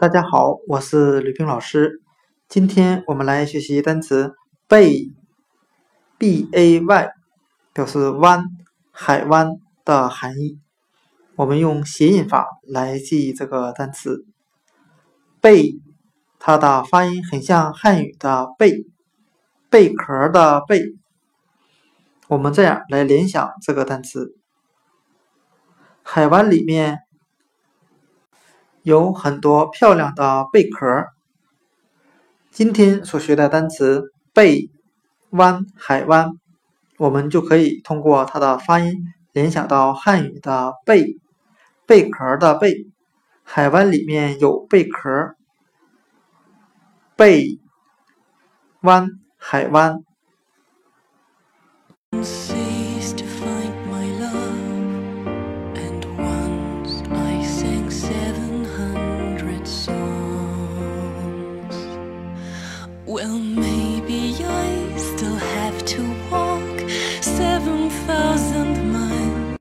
大家好，我是吕冰老师。今天我们来学习单词 “bay”，b a y，表示湾、海湾的含义。我们用谐音法来记忆这个单词 “bay”，它的发音很像汉语的“贝”，贝壳的“贝”。我们这样来联想这个单词：海湾里面。有很多漂亮的贝壳。今天所学的单词“贝湾”“海湾”，我们就可以通过它的发音联想到汉语的“贝”，贝壳的“贝”。海湾里面有贝壳。贝湾，海湾。Well, maybe I still have to walk.